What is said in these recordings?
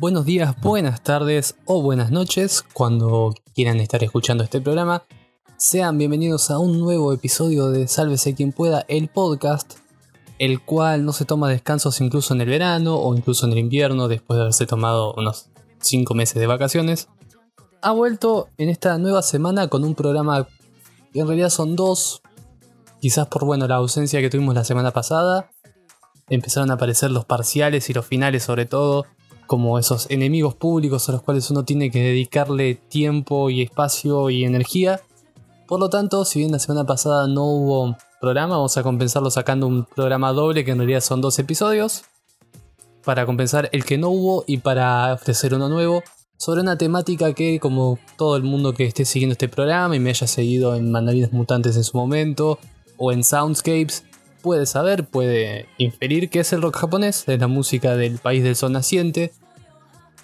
buenos días, buenas tardes o buenas noches cuando quieran estar escuchando este programa. Sean bienvenidos a un nuevo episodio de Sálvese quien pueda, el podcast, el cual no se toma descansos incluso en el verano o incluso en el invierno después de haberse tomado unos 5 meses de vacaciones. Ha vuelto en esta nueva semana con un programa que en realidad son dos, quizás por bueno la ausencia que tuvimos la semana pasada. Empezaron a aparecer los parciales y los finales sobre todo como esos enemigos públicos a los cuales uno tiene que dedicarle tiempo y espacio y energía. Por lo tanto, si bien la semana pasada no hubo programa, vamos a compensarlo sacando un programa doble que en realidad son dos episodios. Para compensar el que no hubo y para ofrecer uno nuevo sobre una temática que como todo el mundo que esté siguiendo este programa y me haya seguido en Mandarinas Mutantes en su momento o en Soundscapes puede saber, puede inferir que es el rock japonés, es la música del país del sol naciente.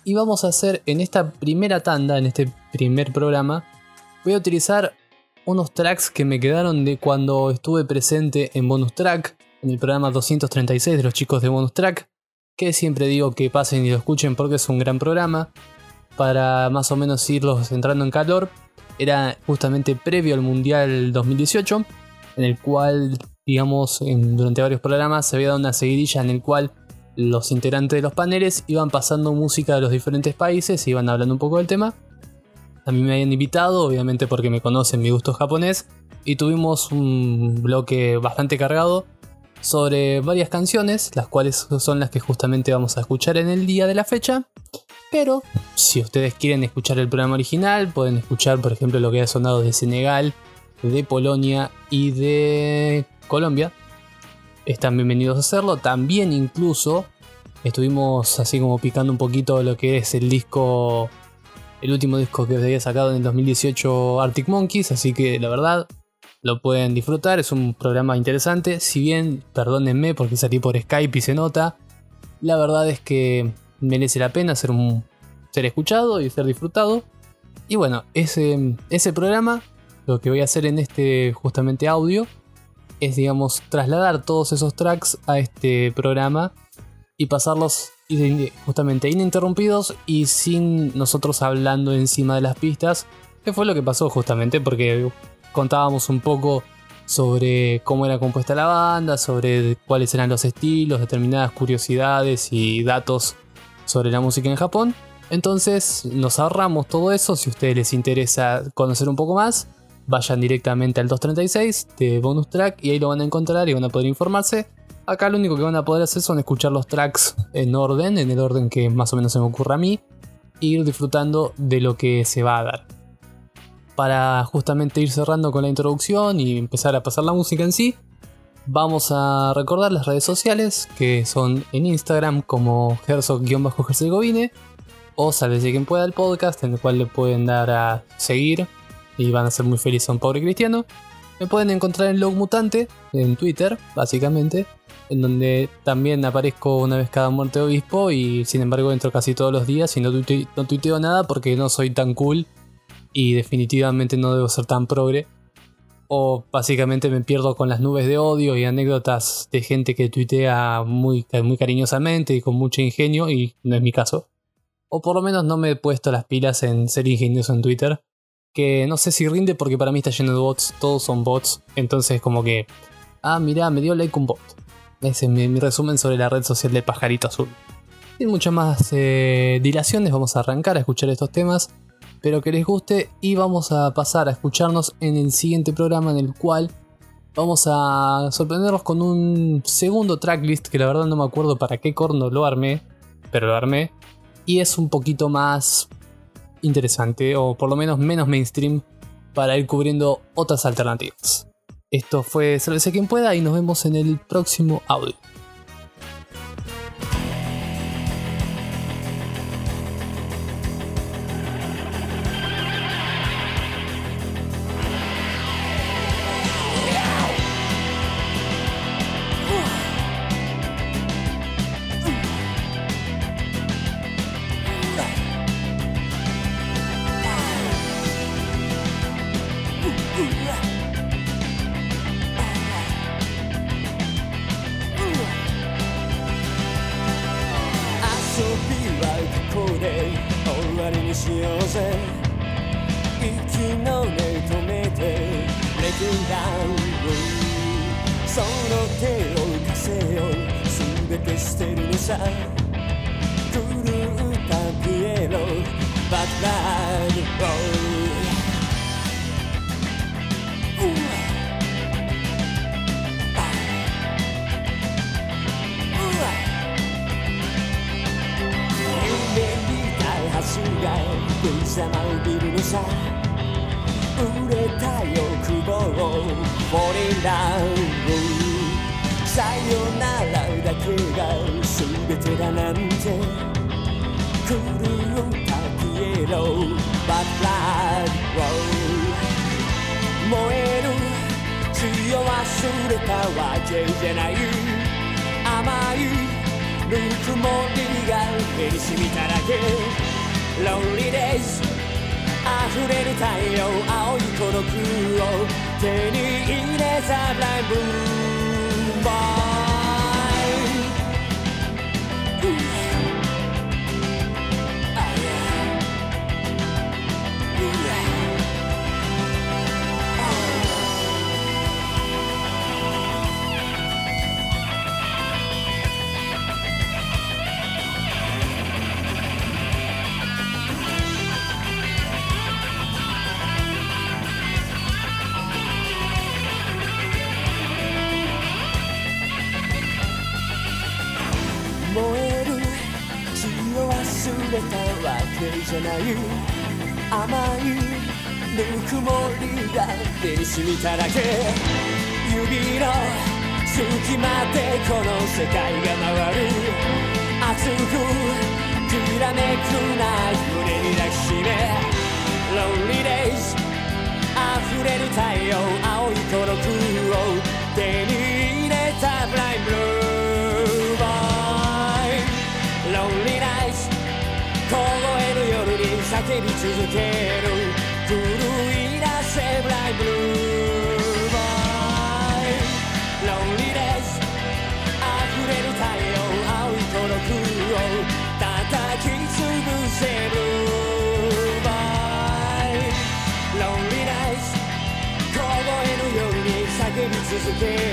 Y vamos a hacer en esta primera tanda, en este primer programa, voy a utilizar unos tracks que me quedaron de cuando estuve presente en Bonus Track, en el programa 236 de los chicos de Bonus Track, que siempre digo que pasen y lo escuchen porque es un gran programa, para más o menos irlos entrando en calor. Era justamente previo al Mundial 2018, en el cual digamos, durante varios programas se había dado una seguidilla en el cual los integrantes de los paneles iban pasando música de los diferentes países, iban hablando un poco del tema. A mí me habían invitado, obviamente porque me conocen mi gusto japonés, y tuvimos un bloque bastante cargado sobre varias canciones, las cuales son las que justamente vamos a escuchar en el día de la fecha. Pero si ustedes quieren escuchar el programa original, pueden escuchar, por ejemplo, lo que ha sonado de Senegal, de Polonia y de Colombia, están bienvenidos a hacerlo. También incluso estuvimos así como picando un poquito lo que es el disco, el último disco que había sacado en el 2018 Arctic Monkeys, así que la verdad lo pueden disfrutar, es un programa interesante, si bien, perdónenme porque salí por Skype y se nota, la verdad es que merece la pena ser, un, ser escuchado y ser disfrutado. Y bueno, ese, ese programa, lo que voy a hacer en este justamente audio, es, digamos, trasladar todos esos tracks a este programa y pasarlos justamente ininterrumpidos y sin nosotros hablando encima de las pistas, que fue lo que pasó justamente porque contábamos un poco sobre cómo era compuesta la banda, sobre cuáles eran los estilos, determinadas curiosidades y datos sobre la música en Japón. Entonces nos ahorramos todo eso, si a ustedes les interesa conocer un poco más, vayan directamente al 236 de bonus track y ahí lo van a encontrar y van a poder informarse. Acá lo único que van a poder hacer son escuchar los tracks en orden, en el orden que más o menos se me ocurra a mí, e ir disfrutando de lo que se va a dar. Para justamente ir cerrando con la introducción y empezar a pasar la música en sí, vamos a recordar las redes sociales que son en Instagram como Herzog-Herzegovine o Salve quien pueda el podcast en el cual le pueden dar a seguir y van a ser muy felices a un pobre cristiano. Me pueden encontrar en Log Mutante, en Twitter, básicamente, en donde también aparezco una vez cada muerte de obispo y sin embargo entro casi todos los días y no, tuiteo, nada porque no soy tan cool y definitivamente no debo ser tan progre. O básicamente me pierdo con las nubes de odio y anécdotas de gente que tuitea muy, muy cariñosamente y con mucho ingenio y no es mi caso. O por lo menos no me he puesto las pilas en ser ingenioso en Twitter que no sé si rinde porque para mí está lleno de bots, todos son bots, entonces como que, ah, mira, me dio like un bot. Ese es mi, resumen sobre la red social de Pajarito Azul. Sin muchas más eh, dilaciones, vamos a arrancar a escuchar estos temas. Espero que les guste y vamos a pasar a escucharnos en el siguiente programa en el cual vamos a sorprenderlos con un segundo tracklist que la verdad no me acuerdo para qué corno lo armé, pero lo armé. Y es un poquito más interesante, o por lo menos menos mainstream, para ir cubriendo otras alternativas. Esto fue Sálvese quien pueda y nos vemos en el próximo audio. 売れた欲望をフォリンダウンさよならだけが全てだなんて狂ったピエロバッラッド燃える血を忘れたわけじゃない甘いぬくもりが目に染みただけ Lonely days 溢れる太陽青い孤独を手に入れたライブボーい。甘いぬくもりが手に染みただけ。指の隙間でこの世界が回る。熱くきらめくな胸に抱きしめ。Lonely days 溢れる太陽青い孤独を手に入れたブラインブルーボーイ。Lonely nights 叫び続ける狂い出せブライブルーボーイ。Lonely days 溢れる太陽青い孤独を叩き潰せるボーイ。Lonely days 凍える夜に叫び続ける。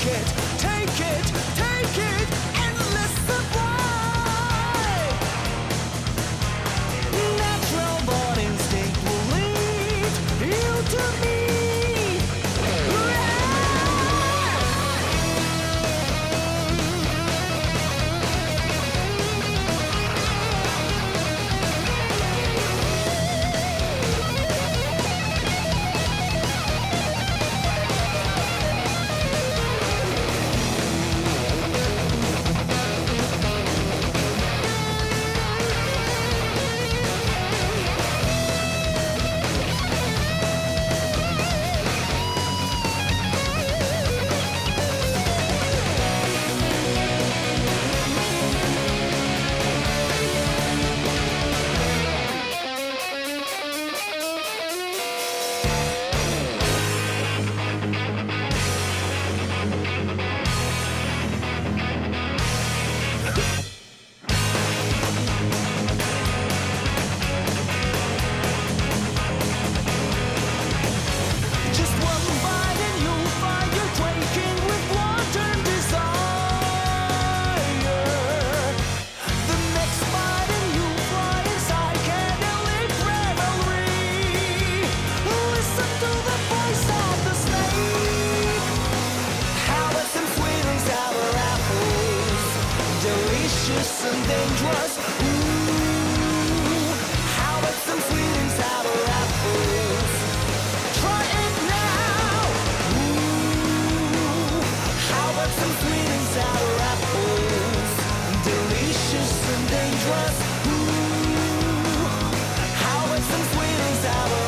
jacket dangerous. Ooh, how it's been sweet as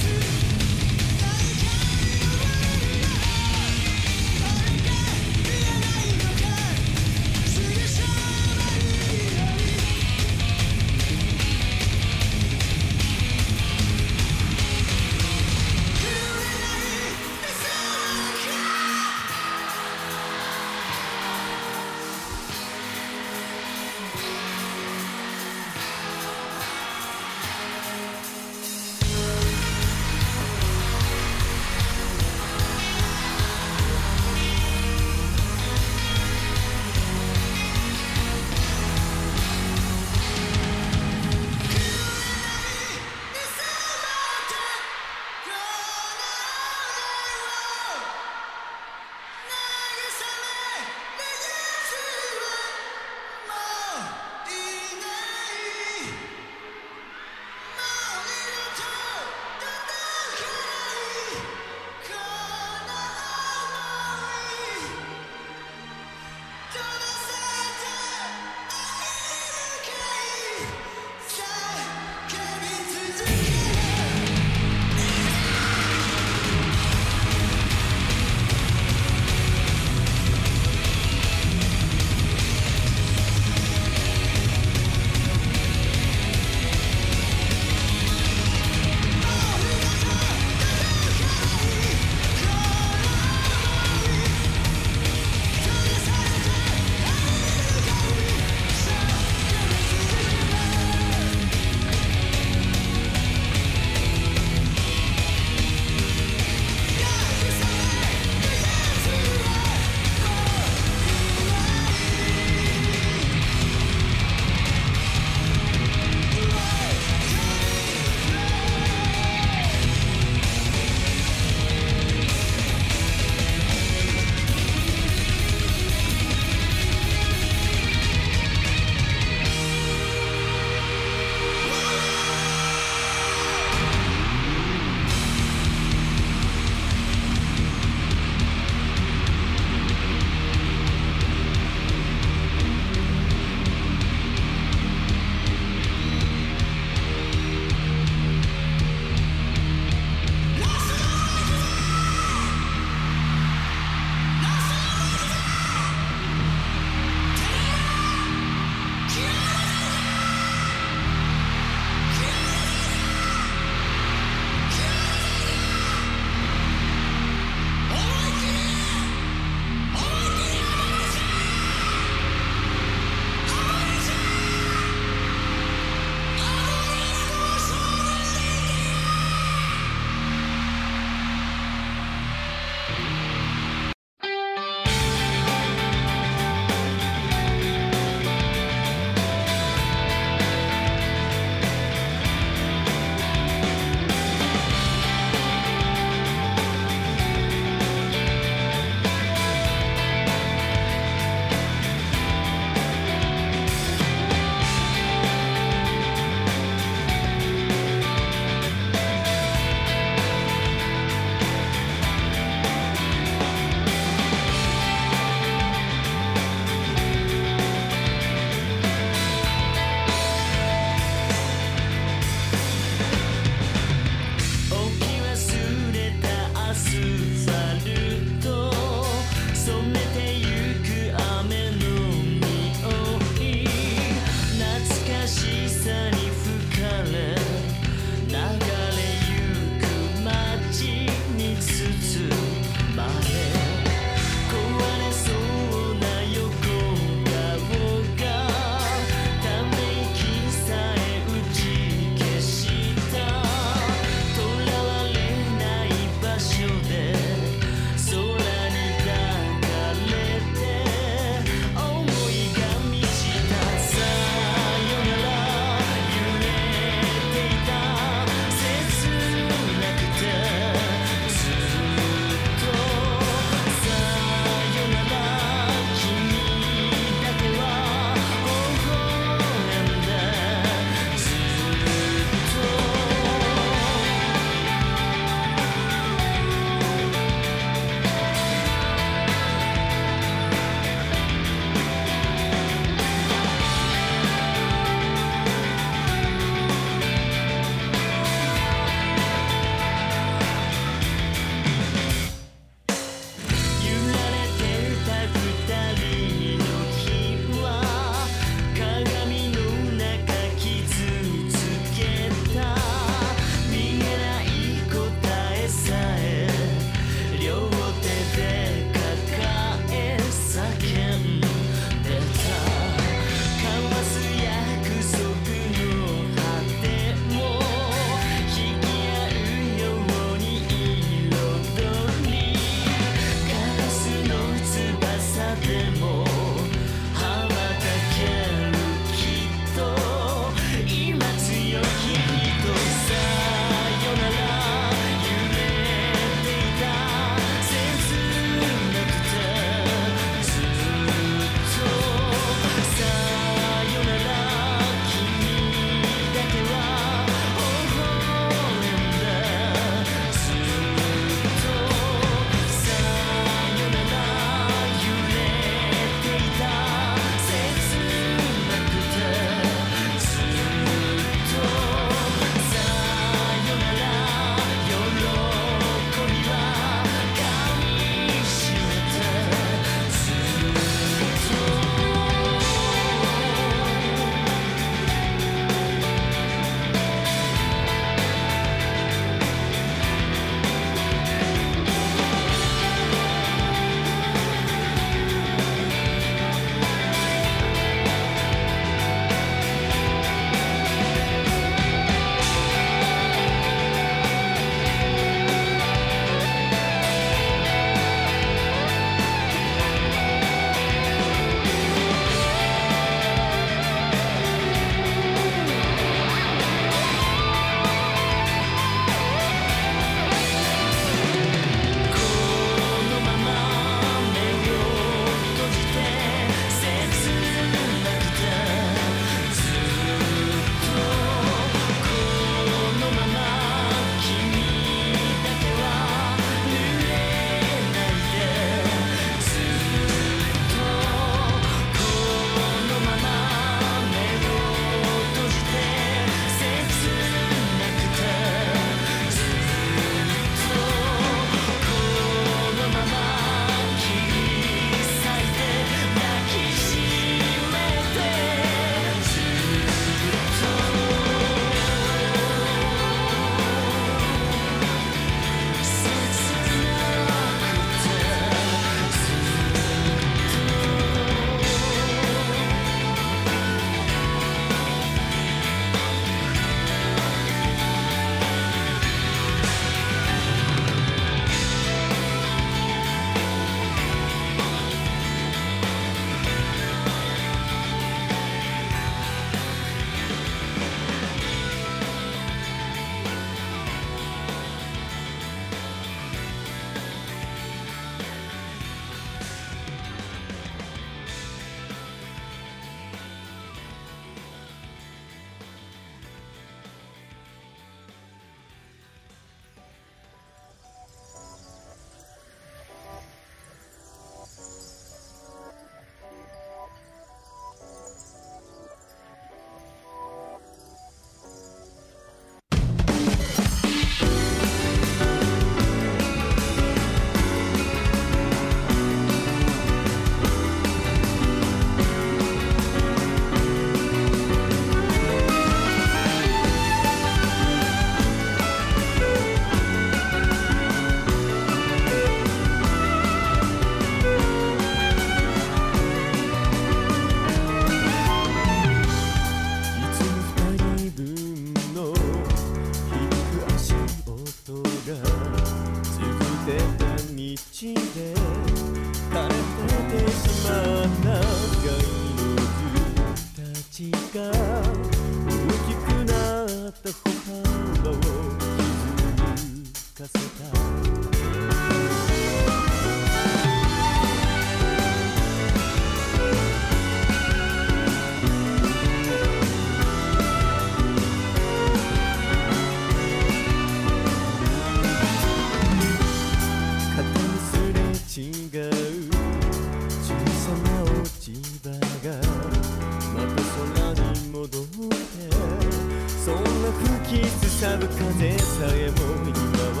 風さえも今は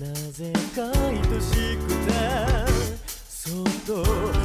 なぜか愛しくたそっと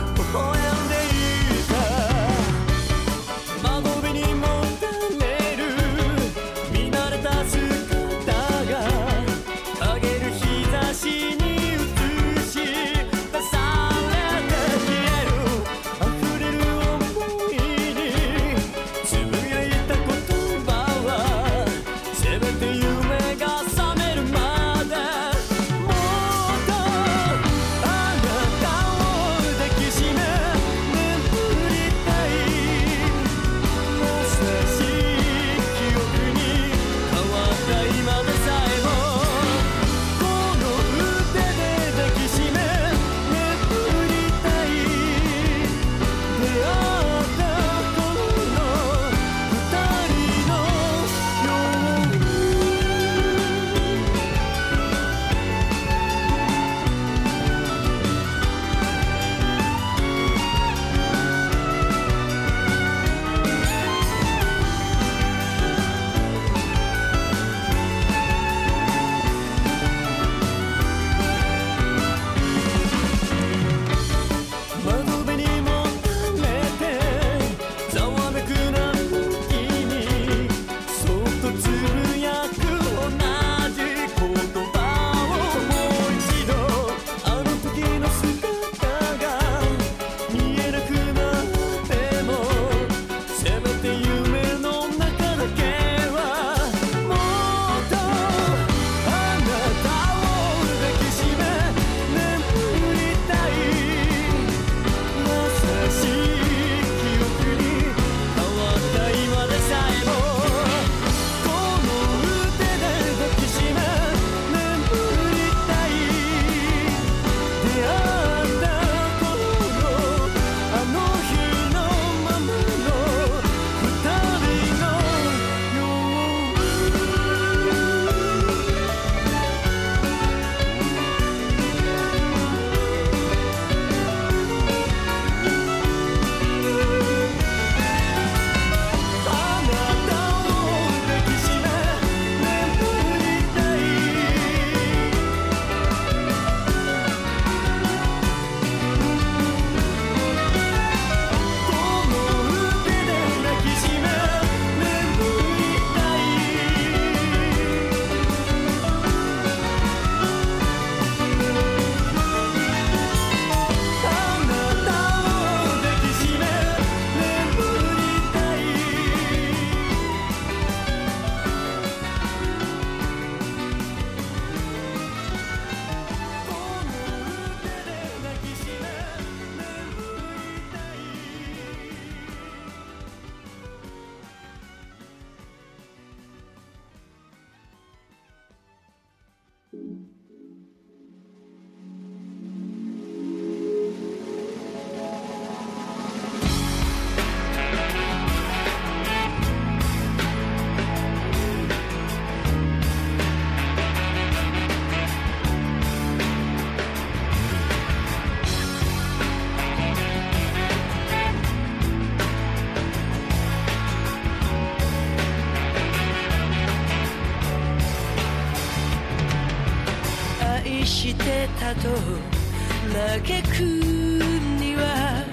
負けくには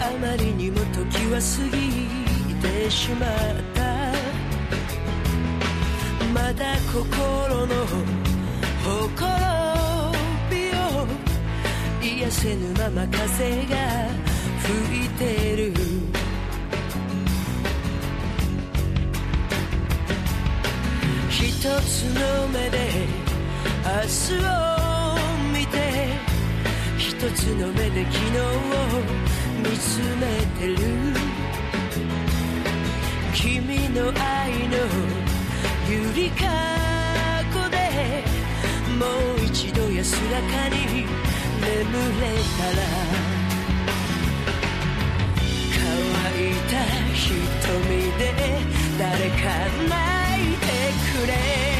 あまりにも時は過ぎてしまった。まだ心のほりを癒せぬまま風が吹いてる。一つの目で明日をつの目で昨日を見つめてる君の愛のゆりかごでもう一度安らかに眠れたら乾いた瞳で誰か泣いてくれ。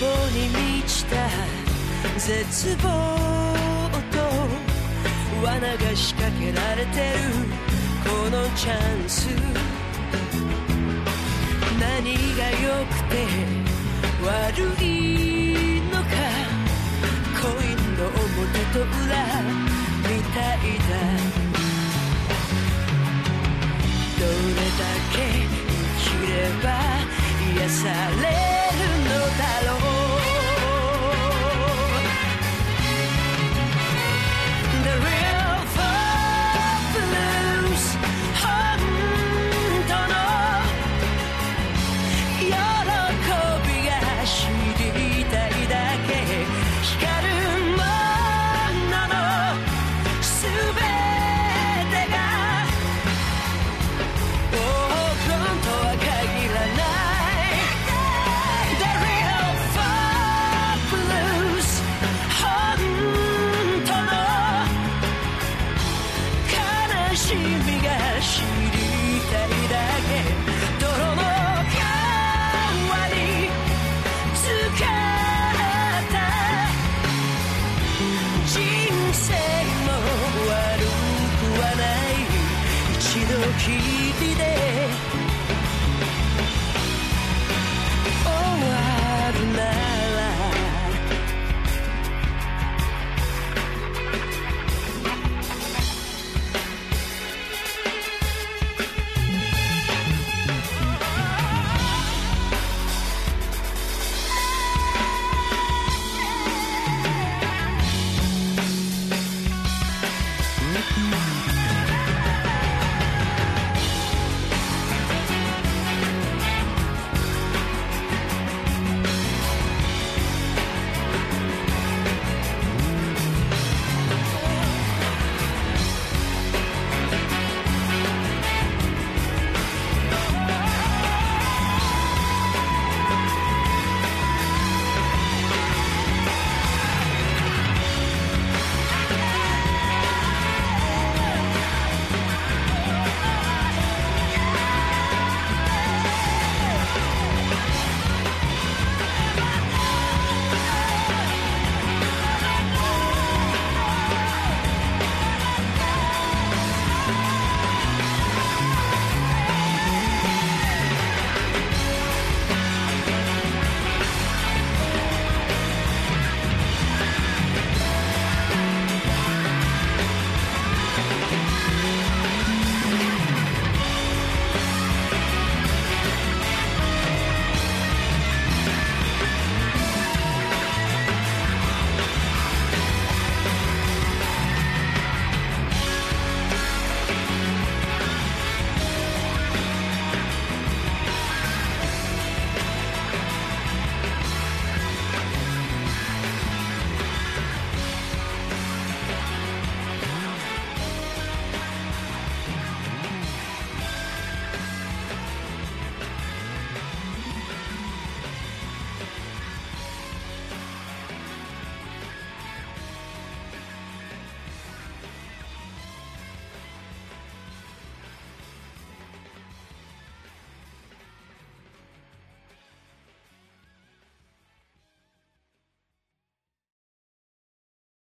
望に満ちた絶望と罠が仕掛けられてるこのチャンス。何が良くて悪いのかコインの表と裏みたいだ。どれだけ生きれば癒される